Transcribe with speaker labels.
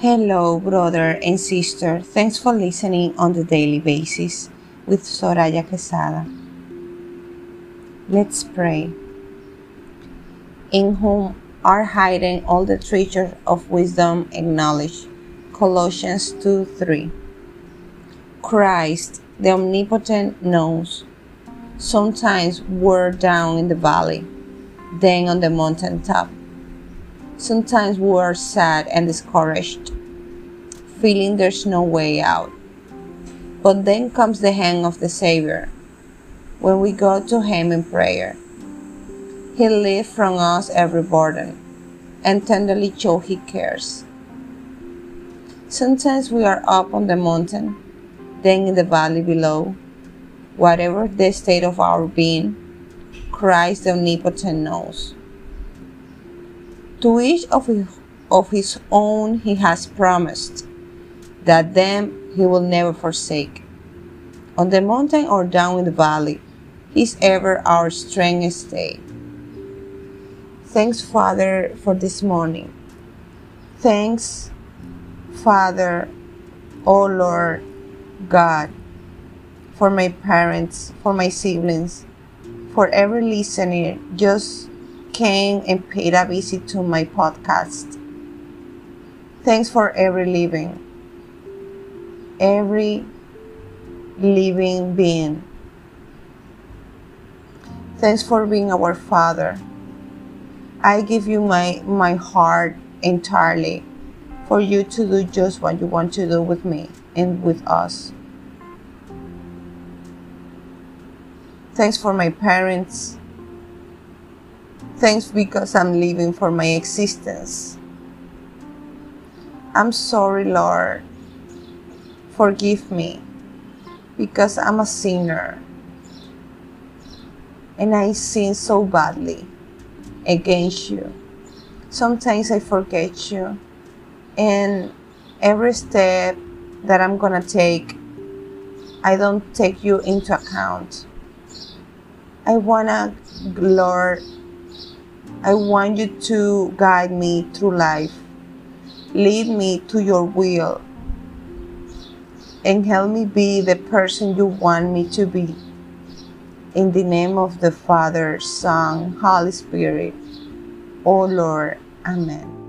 Speaker 1: Hello, brother and sister. Thanks for listening on the daily basis with Soraya Quesada. Let's pray. In whom are hidden all the treasures of wisdom and knowledge. Colossians 2 3. Christ, the omnipotent, knows. Sometimes we're down in the valley, then on the mountain top. Sometimes we are sad and discouraged, feeling there's no way out. But then comes the hand of the Savior. When we go to Him in prayer, He lifts from us every burden and tenderly shows He cares. Sometimes we are up on the mountain, then in the valley below. Whatever the state of our being, Christ the Omnipotent knows. To each of his, of his own he has promised that them he will never forsake. On the mountain or down in the valley, he is ever our strength stay. Thanks, Father, for this morning. Thanks, Father, O oh Lord God, for my parents, for my siblings, for every listener just came and paid a visit to my podcast. Thanks for every living, every living being. Thanks for being our Father. I give you my, my heart entirely for you to do just what you want to do with me and with us. Thanks for my parents. Thanks because I'm living for my existence. I'm sorry, Lord. Forgive me because I'm a sinner and I sin so badly against you. Sometimes I forget you, and every step that I'm gonna take, I don't take you into account. I wanna, Lord, I want you to guide me through life. Lead me to your will and help me be the person you want me to be. In the name of the Father, Son, Holy Spirit, O Lord, Amen.